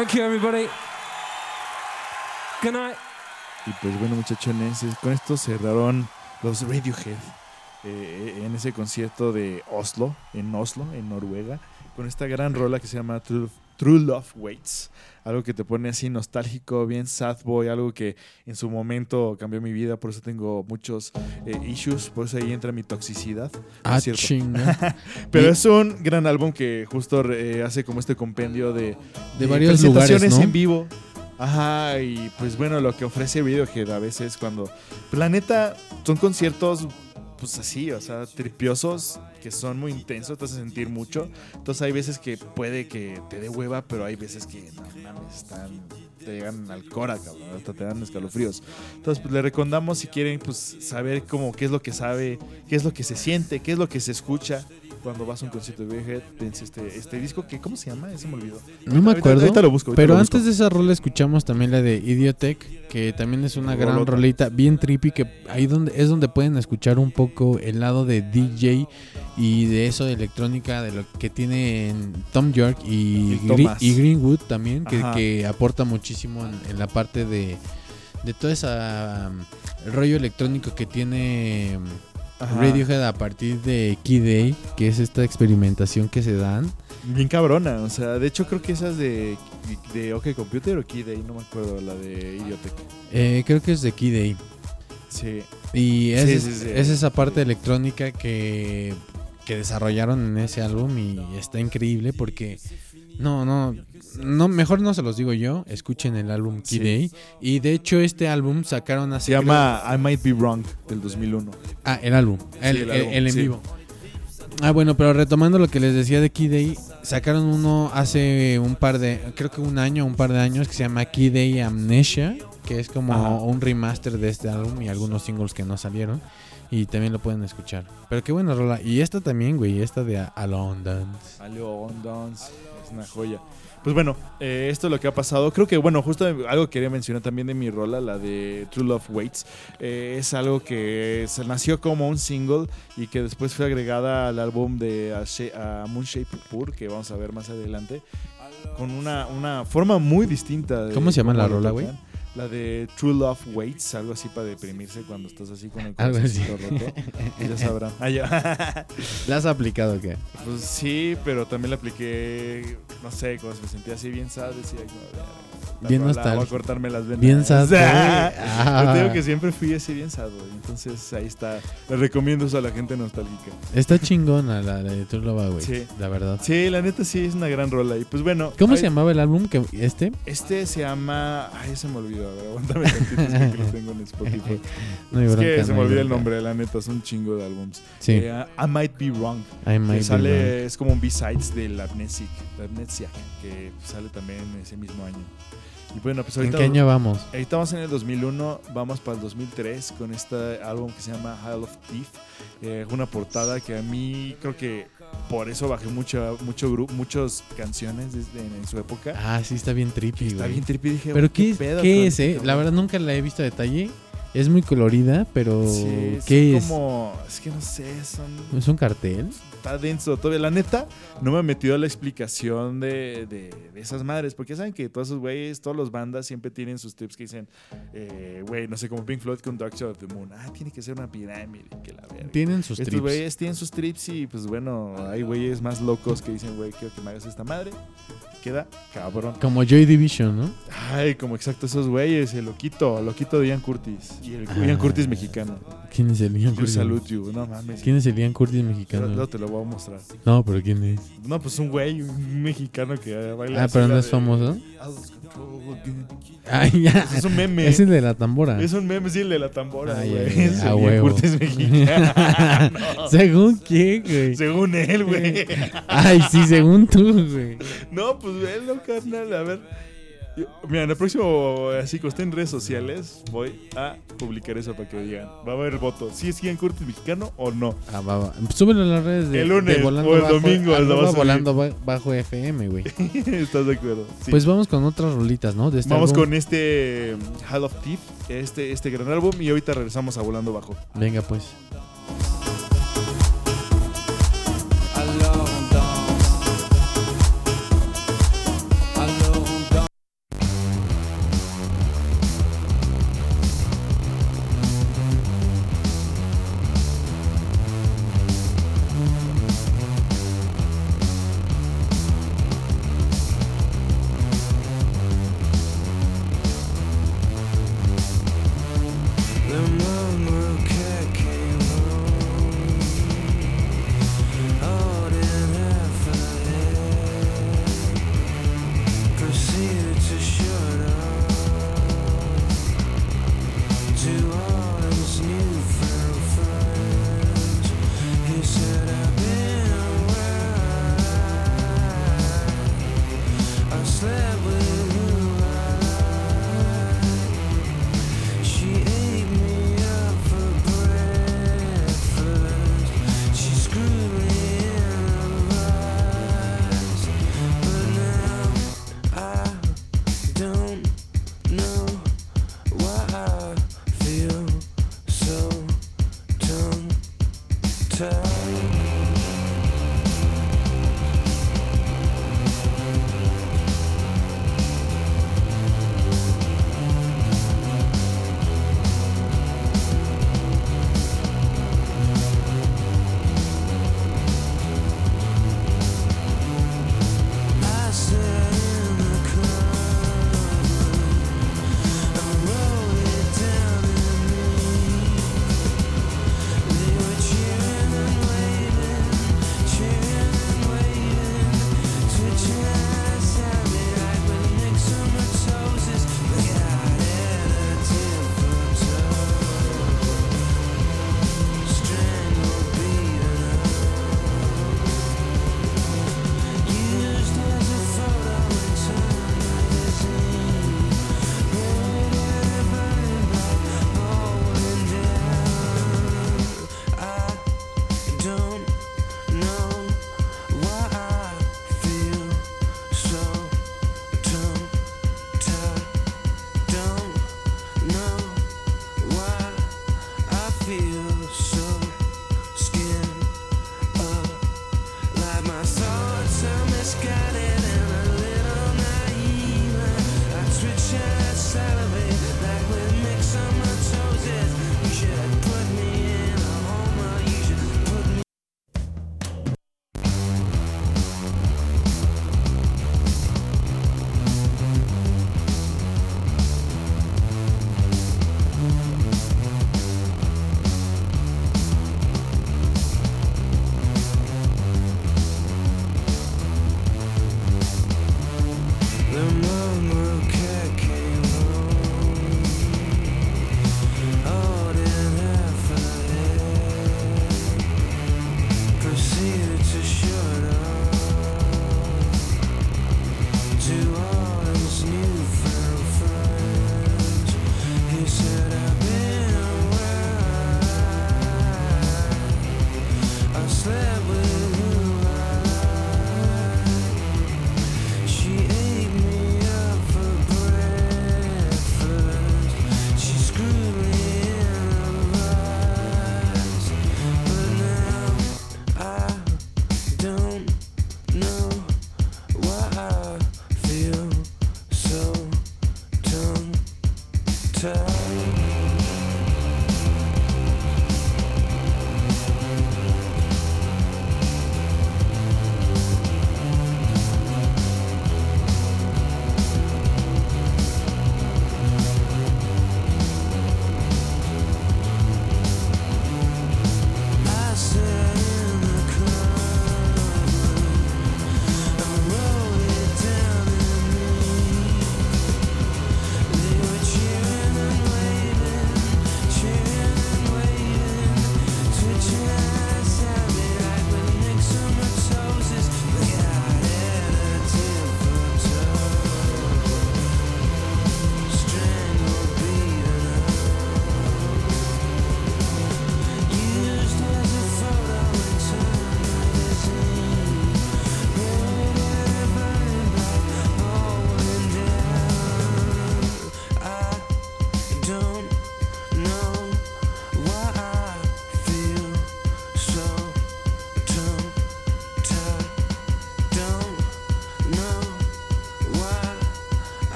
Thank you, everybody. Good night. Y pues bueno, muchachones, eh, con esto cerraron los Radiohead eh, en ese concierto de Oslo, en Oslo, en Noruega, con esta gran rola que se llama True, True Love Waits. Algo que te pone así nostálgico, bien sad boy, algo que en su momento cambió mi vida, por eso tengo muchos eh, issues, por eso ahí entra mi toxicidad. Ah, es cierto. chinga. Pero Y- es un gran álbum que justo eh, hace como este compendio de, De varios lugares, presentaciones ¿no? en vivo. Ajá, y pues bueno, lo que ofrece Radiohead a veces cuando... Pues la neta, son conciertos pues así, o sea, tripiosos, que son muy intensos, te hacen sentir mucho. Entonces hay veces que puede que te dé hueva, pero hay veces que no mames, están, te llegan al cora, cabrón, hasta te dan escalofríos. Entonces, pues le recomendamos si quieren pues saber cómo qué es lo que sabe, qué es lo que se siente, qué es lo que se escucha cuando vas a un concierto de Radiohead, este, este disco que ¿cómo se llama? Ese me olvidó. No me acuerdo. ahorita lo busco, ahorita pero lo busco. antes de esa rola escuchamos también la de Idiotech, que también es una gran Rolota. rolita, bien trippy, que ahí donde es donde pueden escuchar un poco el lado de DJ y de eso de electrónica, de lo que tienen Tom York y, Y Gre- Thomas. y Greenwood también, que, aporta muchísimo en, en la parte de, de todo ese rollo electrónico que tiene um, Ajá. Radiohead a partir de Key Day, que es esta experimentación que se dan. Bien cabrona, o sea, de hecho creo que esa es de, de OK Computer o Key Day, no me acuerdo, la de Idiotech. Eh, creo que es de Key Day. Sí. Y es, Sí, sí, sí. es esa parte electrónica que, que desarrollaron en ese álbum y está increíble porque no, no, no, mejor no se los digo yo, escuchen el álbum Key Sí. Day. Y de hecho este álbum sacaron hace... Se llama I Might Be Wrong del 2001. Ah, el álbum, el, Sí, el el- álbum, el en sí. vivo. Ah, bueno, pero retomando lo que les decía de Key Day, sacaron uno hace un par de, creo que un año, un par de años, que se llama Key Day Amnesia, que es como Ajá. un remaster de este álbum y algunos singles que no salieron. Y también lo pueden escuchar. Pero qué buena rola. Y esta también, güey, esta de Alone Dance. Dance, es una joya. Pues bueno, eh, esto es lo que ha pasado. Creo que, bueno, justo algo que quería mencionar también de mi rola, la de True Love Waits. eh, es algo que se nació como un single y que después fue agregada al álbum de A, a Moon Shape Pur, que vamos a ver más adelante, con una, una forma muy distinta. de ¿Cómo se llama la rola, güey? La de True Love Waits, algo así para deprimirse cuando estás así con el corazoncito roto. Ya sabrán. Ah, ya. ¿La has aplicado o qué? Pues sí, pero también le apliqué, no sé, cuando me sentía así bien sad, decía, como, "Verga, la Bien nostálgico. Voy a cortarme las venas. Bien sad, güey. Yo te digo Ah. que siempre fui así bien sad, güey. Entonces ahí está. Le recomiendo eso a la gente nostálgica. Está chingona la de True Love, güey. Sí. La verdad. Sí, la neta sí es una gran rola. Y pues bueno. ¿Cómo ahí- se llamaba el álbum que este? Este se llama. Ay, se me olvidó. A ver, aguántame tantito, es que lo tengo en Spotify. No hay es bronca, que se no me hay olvida el nombre, la neta. Es un chingo de álbums. Sí. Eh, I Might Be Wrong. I might que be sale, wrong. es como un B-Sides del Amnesic, Amnesia, que sale también ese mismo año. Y bueno, pues ¿En qué año vamos? ahorita vamos en el 2001, vamos para el 2003 con este álbum que se llama Hall of Thief. Eh, una portada que a mí creo que por eso bajé mucho, mucho muchas canciones desde en, su época. Ah, sí, está bien trippy, Está güey. bien trippy, dije, Pero ¿qué, pedo ¿qué con es, este eh? La cabrón? verdad nunca la he visto a detalle. Es muy colorida, pero Sí, ¿qué es? como, es que no sé, son ¿Es un cartel? Está denso todavía. La neta, no me he metido a la explicación de, de- de esas madres, porque ya saben que todos esos güeyes, todas las bandas siempre tienen sus tips que dicen, eh, güey, no sé, como Pink Floyd con Dark Side of the Moon. Ah, tiene que ser una pirámide, que la verga. Tienen sus Estos trips. güeyes tienen sus trips y pues bueno, hay güeyes más locos que dicen, güey, quiero que me hagas esta madre. Queda cabrón. Como Joy Division, ¿no? Ay, como exacto esos güeyes, el loquito, el loquito de Ian Curtis. Y el Ah. Ian Curtis mexicano. ¿Quién es el Ian Curtis? salute you, no mames. ¿Quién es el Ian Curtis mexicano? luego te lo voy a mostrar. No, pero ¿quién es? No, pues un güey, un mexicano que baila. Ah, pero no es de- famoso. Ya. Ese Es un meme. Es el de la tambora. Es un meme, sí, el de la tambora, güey. Es el. Curtis mexicano. ¿Según quién, güey? Según él, güey. Ay, sí, según tú, güey. No, pues velo, carnal. A ver. Mira, en el próximo, así que esté en redes sociales, voy a publicar eso para que digan. Va a haber voto. ¿Si es Ian Curtis mexicano o no? Ah, va, va. Súbelo en las redes de, El lunes de Volando o el Bajo- domingo, arroba lo vas a subir. Volando Ba- Bajo FM, güey. ¿Estás de acuerdo? Sí. Pues vamos con otras rolitas, ¿no? De este Vamos álbum. con este Hall of Thief, este, este gran álbum, y ahorita regresamos a Volando Bajo. Venga, pues.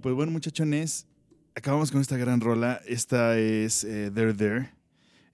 Pues bueno, muchachones, acabamos con esta gran rola. Esta es eh, There There.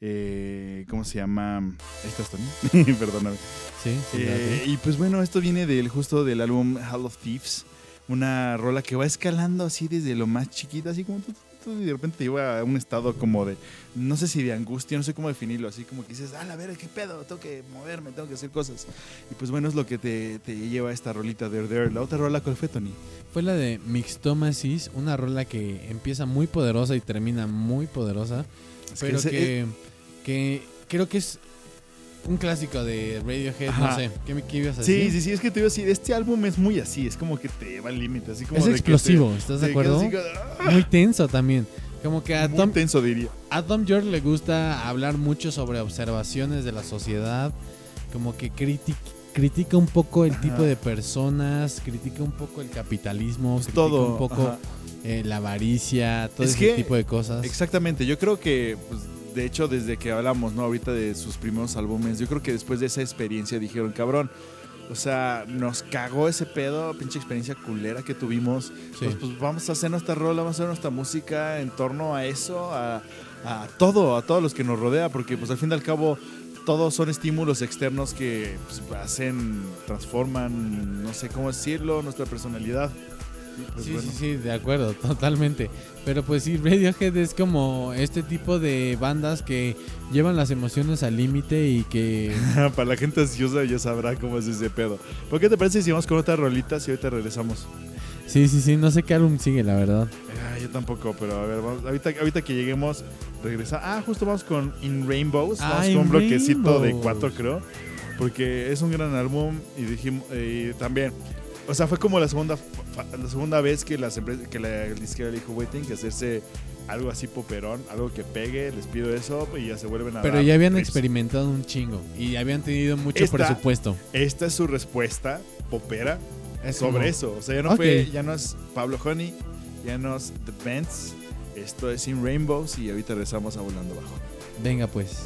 Eh, ¿Cómo se llama? Ahí estás también. Perdóname. Sí, sí, Eh, y pues bueno, esto viene del justo del álbum Hall of Thieves. Una rola que va escalando así desde lo más chiquito, así como tú, tú, y de repente te lleva a un estado como de, no sé si de angustia, no sé cómo definirlo, así como que dices, ah, la ver, qué pedo, tengo que moverme, tengo que hacer cosas. Y pues bueno, es lo que te, te lleva a esta rolita de There. La otra rola, ¿cuál fue, Tony? Fue la de Mixtomasis, una rola que empieza muy poderosa y termina muy poderosa, Es que pero ese- que, que creo que es un clásico de Radiohead, no sé, ¿qué, ibas a Sí, decir? sí, sí, es que te digo así, este álbum es muy así, es como que te lleva al límite, así como Es de que explosivo, te- ¿estás de acuerdo? así como, Muy tenso también. Como que a "Ah", muy Tom, tenso diría. a Tom York le gusta hablar mucho sobre observaciones de la sociedad, como que critic- critica un poco el Ajá. tipo de personas, critica un poco el capitalismo, Pues critica todo. un poco eh, la avaricia, todo Es ese que- tipo de cosas. Exactamente, yo creo que, pues, de hecho, desde que hablamos, ¿no? Ahorita de sus primeros álbumes, yo creo que después de esa experiencia dijeron, cabrón, o sea, nos cagó ese pedo, pinche experiencia culera que tuvimos. Sí. Pues, pues vamos a hacer nuestra rola, vamos a hacer nuestra música en torno a eso, a, a todo, a todos los que nos rodea, porque pues al fin y al cabo todos son estímulos externos que pues, hacen, transforman, no sé cómo decirlo, nuestra personalidad. Pues, sí, bueno. sí, sí, de acuerdo, totalmente. Pero pues sí, Radiohead es como este tipo de bandas que llevan las emociones al límite y que... Para la gente ansiosa ya sabrá cómo es ese pedo. ¿Por qué te parece si vamos con otras rolitas y ahorita regresamos? Sí, sí, sí, no sé qué álbum sigue, la verdad. Ah, yo tampoco, pero a ver, vamos, ahorita, ahorita que lleguemos, regresa. Ah, justo vamos con In Rainbows. Ah, Vamos In con un bloquecito de cuatro, creo. Porque es un gran álbum y dijimos, eh, también, o sea, fue como la segunda, la segunda vez que, las empresas, que la disquera le dijo, güey, tienen que hacerse algo así poperón, algo que pegue, les pido eso y ya se vuelven a Pero dar ya habían experimentado un chingo y habían tenido mucho Esta- presupuesto. Esta es su respuesta popera Es sobre como- eso. O sea, ya no Ok. fue, ya no es Pablo Honey, ya no es The Bends, esto es In Rainbows y ahorita regresamos a Volando Bajo. Venga pues.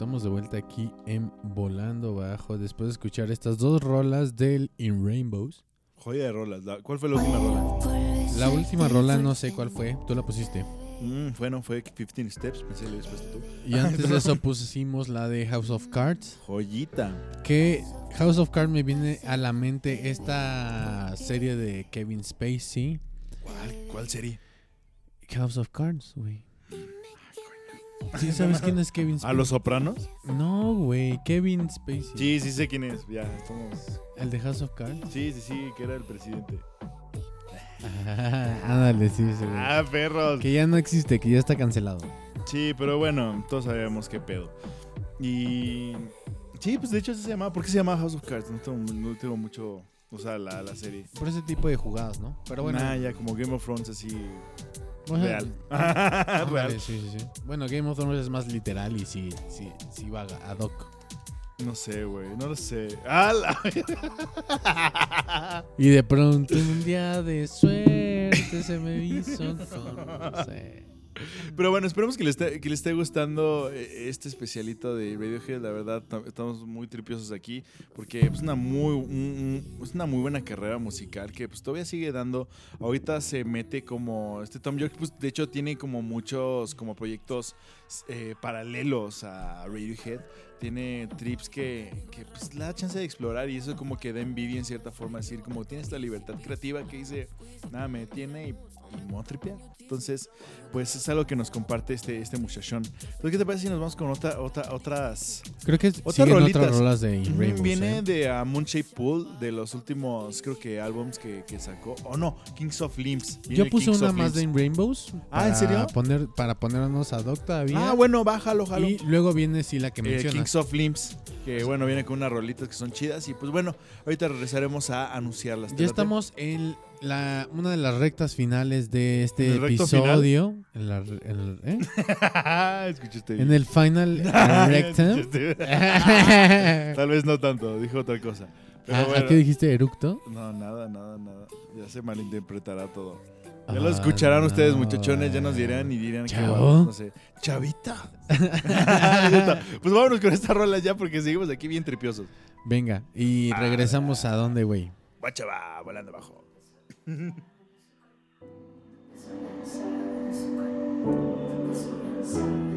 Estamos de vuelta aquí en Volando Bajo después de escuchar estas dos rolas del In Rainbows. Joya de rolas. La- ¿Cuál fue la última rola? La última rola no sé cuál fue, tú la pusiste. Mm, bueno, fue 15 Steps, pensé que puesto tú. Y antes de eso pusimos la de House of Cards. Joyita. Que House of Cards me viene a la mente esta serie de Kevin Spacey. ¿Cuál, cuál serie? House of Cards, güey. ¿Sí sabes quién es Kevin Spacey? ¿A los sopranos? No, güey, Kevin Spacey. Sí, sí sé quién es. Ya, estamos. ¿El de House of Cards? Sí, sí, sí, que era el presidente. Ah, ándale, sí, sí, güey. Ah, perros. Que ya no existe, que ya está cancelado. Sí, pero bueno, todos sabemos qué pedo. Y. Sí, pues de hecho eso se llamaba. ¿Por qué se llamaba House of Cards? No tengo, no tengo mucho. O sea, la, la serie. Por ese tipo de jugadas, ¿no? Pero bueno. Nah, ya como Game of Thrones así. Real. real. Sí, sí, sí. Bueno, Game of Thrones es más literal y sí, sí, sí va ad hoc. No sé, güey, no lo sé. ¡Ah, la- Y de pronto un día de suerte se me hizo conocer. Pero bueno, esperemos que les esté, que les esté gustando eh, este especialito de Radiohead. La verdad, tam- estamos muy tripiosos aquí porque es una muy, un- un- es una muy buena carrera musical que pues todavía sigue dando. Ahorita se mete como este Tom York, pues de hecho tiene como muchos como proyectos eh, paralelos a Radiohead. Tiene trips que, que pues le da chance de explorar y eso como que da envidia en cierta forma, decir como tiene esta libertad creativa que dice, nada, me tiene y, y me voy a tripear. Entonces, pues es algo que nos comparte este, este muchachón. Entonces, ¿qué te parece si nos vamos con otra, otra, otras... Creo que Otras rolitas. otras rolas de In Rainbows, Viene ¿eh? de a Moonshape Pool, de los últimos, creo que, álbums que, que sacó. O no, Kings of Limbs. Viene Yo puse Kings una más de Limbs. In Rainbows. Ah, ¿en para serio? Poner, para ponernos ad hoc todavía. Ah, bueno, bájalo, jalo. Y luego viene sí la que Eh, mencionas. Kings of Limbs, que bueno, viene con unas rolitas que son chidas. Y pues bueno, ahorita regresaremos a anunciarlas. ¿Te Ya estamos en la, una de las rectas finales de este ¿En el episodio. En, la, en, el, ¿eh? Escuchaste En bien. el final rectum. Tal vez no tanto, dijo otra cosa. Pero ¿A, qué dijiste eructo? No, nada, nada, nada. Ya se malinterpretará todo. Ya Ah, lo escucharán ustedes, muchachones. Ya nos dirán y dirán que no sé. Chavita. pues vámonos con esta rola ya porque seguimos aquí bien tripiosos. Venga, y regresamos a dónde, güey. Guacha va volando abajo. Mm-hmm.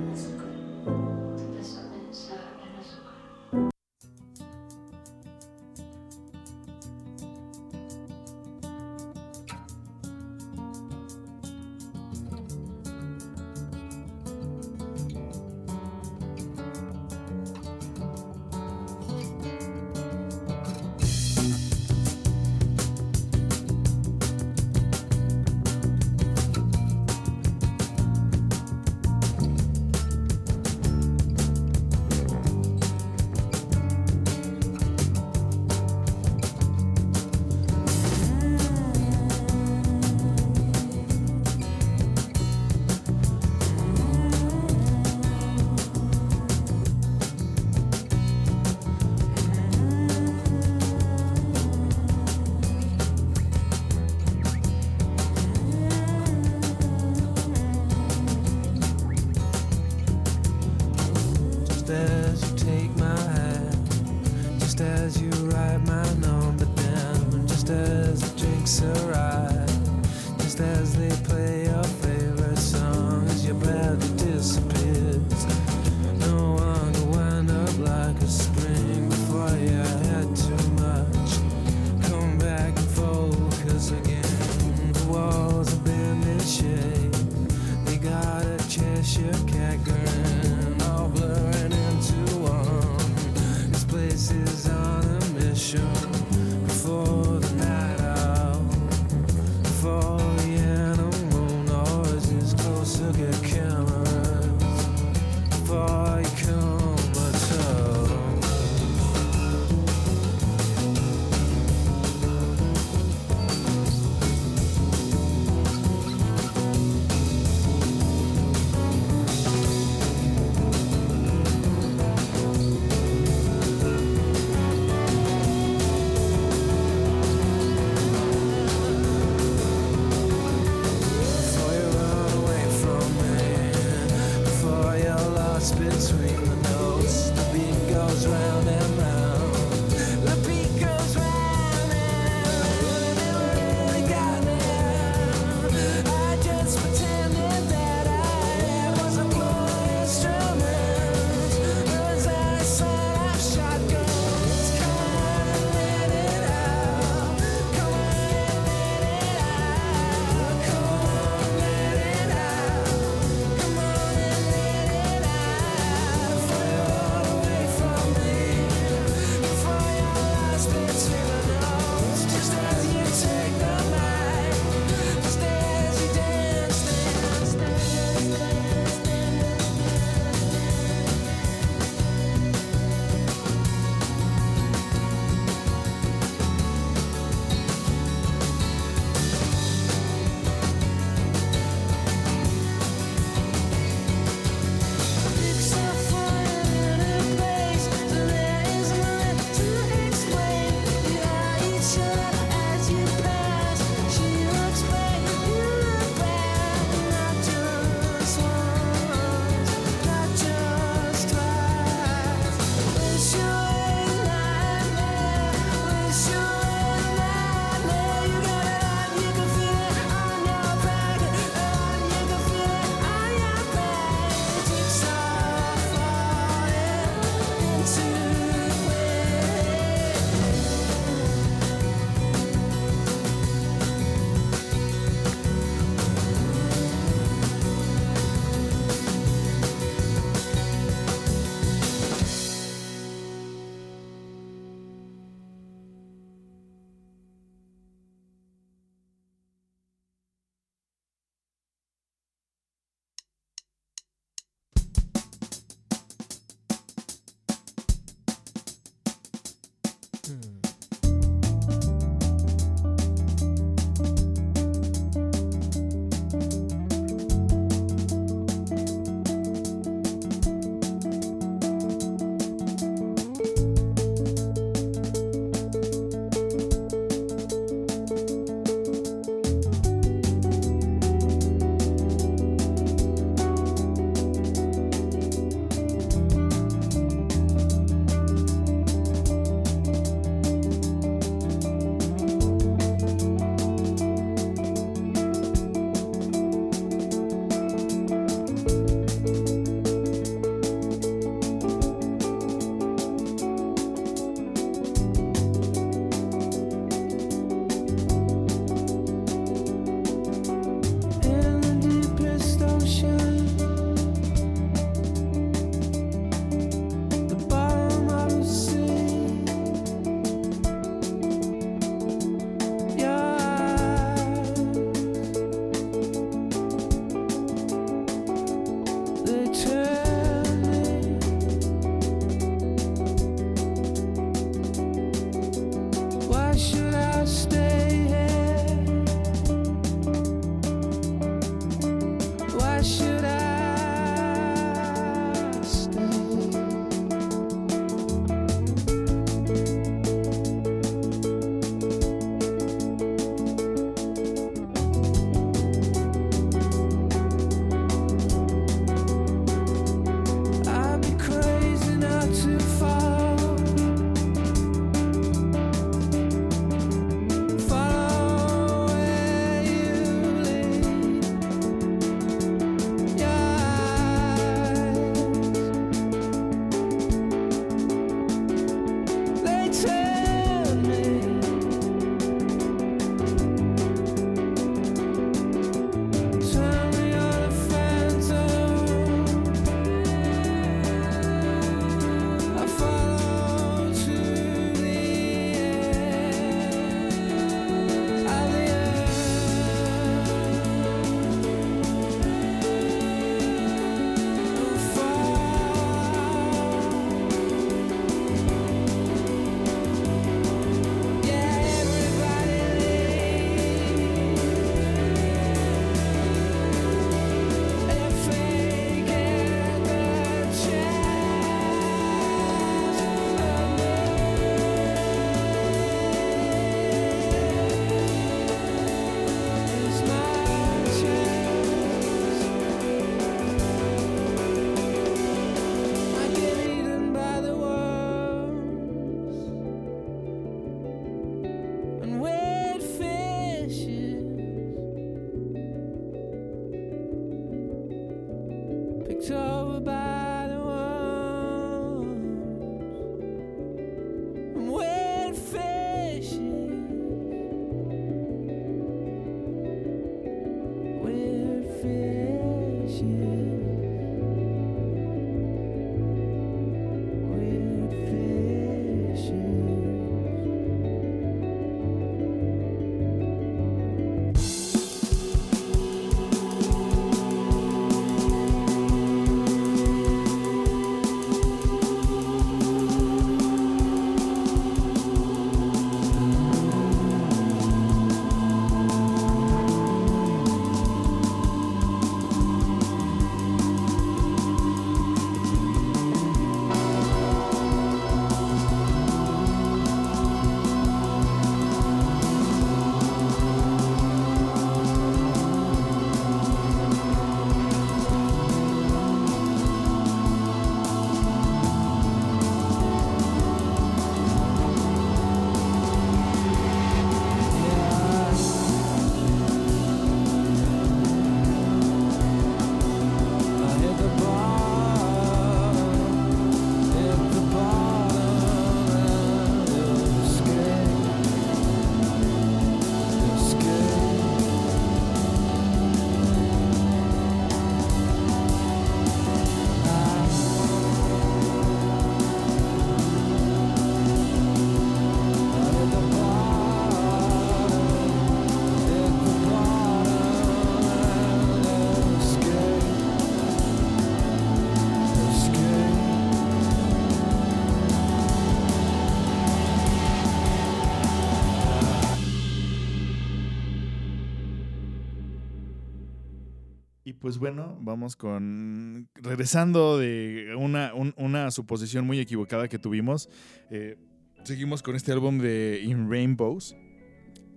pues bueno, vamos con. Regresando de una, un- una suposición muy equivocada que tuvimos. eh, seguimos con este álbum de In Rainbows.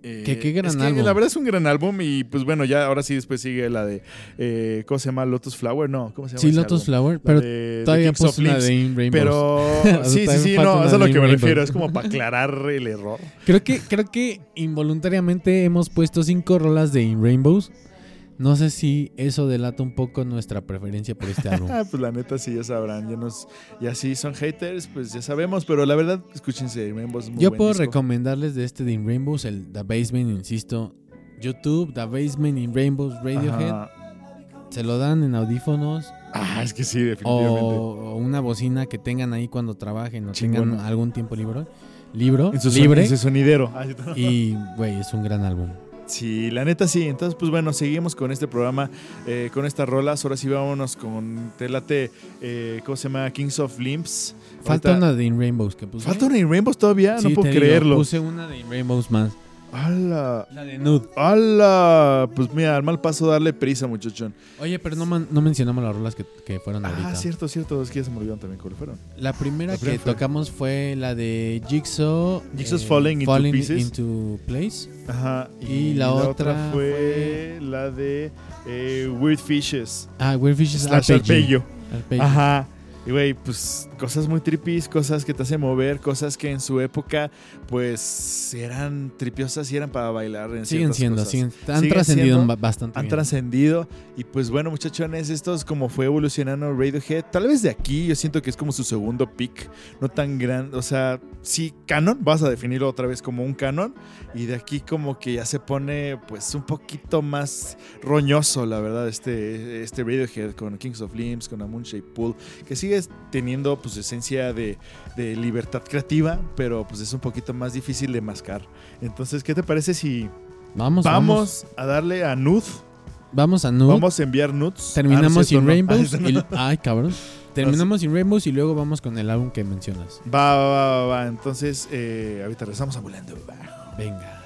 Eh, Que qué gran es que álbum. La verdad es un gran álbum. Y pues bueno, ya ahora sí después sigue la de. Eh, ¿Cómo se llama? Lotus Flower. No, ¿cómo se llama? Sí, Lotus álbum? Flower, pero de- todavía puso una de In Rainbows. Pero sí, sí, sí, no, eso es lo de que me refiero. Es como para aclarar el error. Creo que, creo que involuntariamente hemos puesto cinco rolas de In Rainbows. No sé si eso delata un poco nuestra preferencia por este álbum. Ah, pues la neta sí, ya sabrán. Ya nos, y así son haters, pues ya sabemos. Pero la verdad, escúchense, Rainbows es muy Yo buen puedo disco. recomendarles de este de In Rainbows, el The Basement, insisto. YouTube, The Basement in Rainbows Radiohead. Ajá. Se lo dan en audífonos Ah, es que sí, definitivamente. o, o una bocina que tengan ahí cuando trabajen o Chingón. tengan algún tiempo libre. Libro, En su, libre. en su sonidero. Y, güey, es un gran álbum. Sí, la neta sí. Entonces, pues bueno, seguimos con este programa, eh, con estas rolas. Ahora sí vámonos con Telate, eh, ¿cómo se llama? Kings of Limps. Falta Ahorita- una de In Rainbows que puse. ¿Falta una in Rainbows todavía? Sí, no puedo digo, creerlo. Puse una de In Rainbows más. ¡Hala! La de Nude. ¡Hala! Pues mira, al mal paso darle prisa, muchachón. Oye, pero no, man- no mencionamos las rolas que, que fueron ahorita. Ah, cierto, cierto. Es que ya se me olvidaron también cuáles fueron. La primera La primera que fue- tocamos fue la de Jigsaw. eh, Jigsaw's Falling into Pieces. into Place. Ajá. Y la otra fue la de eh, Weird Fishes. Ah, Weird Fishes Slash Arpeggio. Arpeggio. Arpeggio. Ajá. Y güey, pues cosas muy tripis, cosas que te hacen mover, cosas que en su época, pues eran tripiosas y eran para bailar. En Siguen siendo, cosas. siguen, han Siguen trascendido siendo- bastante. Han trascendido. Y pues bueno, muchachones, esto es como fue evolucionando Radiohead. Tal vez de aquí yo siento que es como su segundo pick. No tan grande. O sea, sí, canon. Vas a definirlo otra vez como un canon. Y de aquí como que ya se pone pues un poquito más roñoso, la verdad, este, este Radiohead con Kings of Limbs, con A Moonshaped Pool. Que sigue teniendo pues esencia de, de libertad creativa, pero pues es un poquito más difícil de mascar. Entonces, ¿qué te parece si Vamos, vamos. vamos a darle a Nude? Vamos a Nude. Vamos a enviar nudes. Terminamos Ah, no es sin no. Rainbows. Ah, y- ay, cabrón. Terminamos sin Rainbows y luego vamos con el álbum que mencionas. Va, va, va, va, va. Entonces, eh, ahorita regresamos a volando. Va. Venga.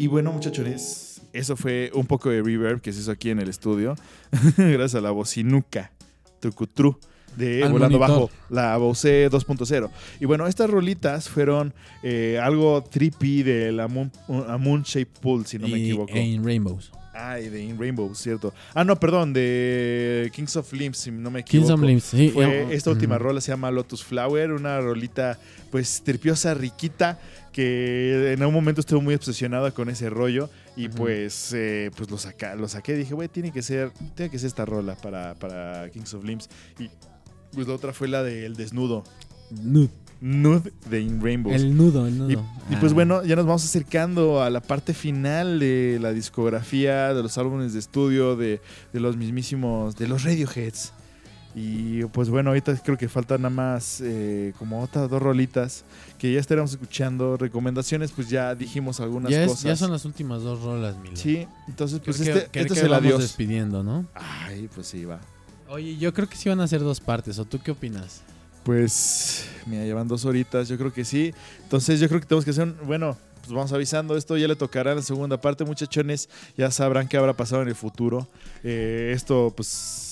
Y bueno, muchachones, eso fue un poco de reverb que se hizo aquí en el estudio. Gracias a la bocinuca Tucutru de Al Volando monitor. Bajo, la Bose 2.0. Y bueno, estas rolitas fueron eh, algo trippy de la Moon, a Moon Shape Pool, si no me equivoco. en Rainbows. Ay, de In Rainbow, cierto. Ah, no, perdón, de Kings of Limbs, si no me equivoco. Kings of Limbs, sí. Fue esta última mm. rola se llama Lotus Flower, una rolita pues tripiosa, riquita, que en algún momento estuve muy obsesionada con ese rollo y pues eh, pues lo, saca, lo saqué dije, güey, tiene que ser tiene que ser esta rola para, para Kings of Limbs y pues la otra fue la del desnudo, Nude. Nude de In Rainbows. El nudo, el nudo. Y, y pues Ah. bueno, ya nos vamos acercando a la parte final de la discografía, de los álbumes de estudio, de, de los mismísimos, de los Radioheads. Y pues bueno, ahorita creo que faltan nada más eh, como otras dos rolitas que ya estaremos escuchando. Recomendaciones, pues ya dijimos algunas ya, es- cosas. ya son las últimas dos rolas, Milo. Sí, entonces Creo pues que- este, creo este que es el adiós. despidiendo, ¿no? Ay, pues sí, va. Oye, yo creo que sí van a ser dos partes. ¿O tú qué opinas? Pues, mira, llevan dos horitas, yo creo que sí. Entonces, yo creo que tenemos que hacer un. Bueno, pues vamos avisando. Esto ya le tocará en la segunda parte, muchachones. Ya sabrán qué habrá pasado en el futuro. Eh, esto, pues,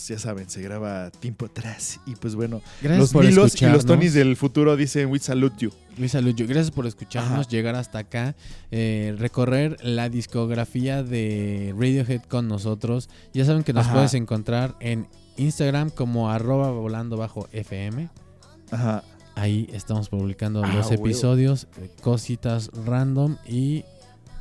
ya saben, se graba tiempo atrás. Y pues bueno, Gracias los por Milos y los. Tonys del futuro dicen: We salute you. Luis Aluyo, gracias por escucharnos, Ajá. llegar hasta acá, eh, recorrer la discografía de Radiohead con nosotros. Ya saben que nos Ajá. puedes encontrar en Instagram como arroba volando bajo FM. Ajá. Ahí estamos publicando Ah, los episodios, eh, cositas random y...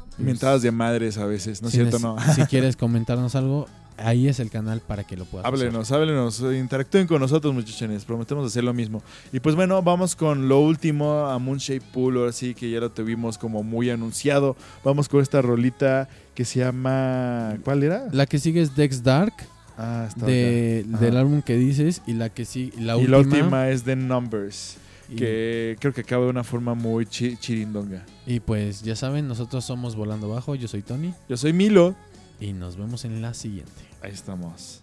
pues, Mentadas de madres a veces, ¿no es si cierto? No. Si quieres comentarnos algo, ahí es el canal para que lo puedas hacer. Háblenos, háblenos, interactúen con nosotros, muchachones. Prometemos hacer lo mismo. Y pues bueno, vamos con lo último a Moonshape Pool. Ahora sí que ya lo tuvimos como muy anunciado. Vamos con esta rolita que se llama. ¿Cuál era? La que sigue es Dex Dark, Ah, está de, del álbum que dices, y la que sí, la y última... la última es The Numbers, y- que creo que acaba de una forma muy chi- chirindonga. Y pues ya saben, nosotros somos Volando Bajo, yo soy Tony Yo soy Milo. y nos vemos en la siguiente. Ahí estamos.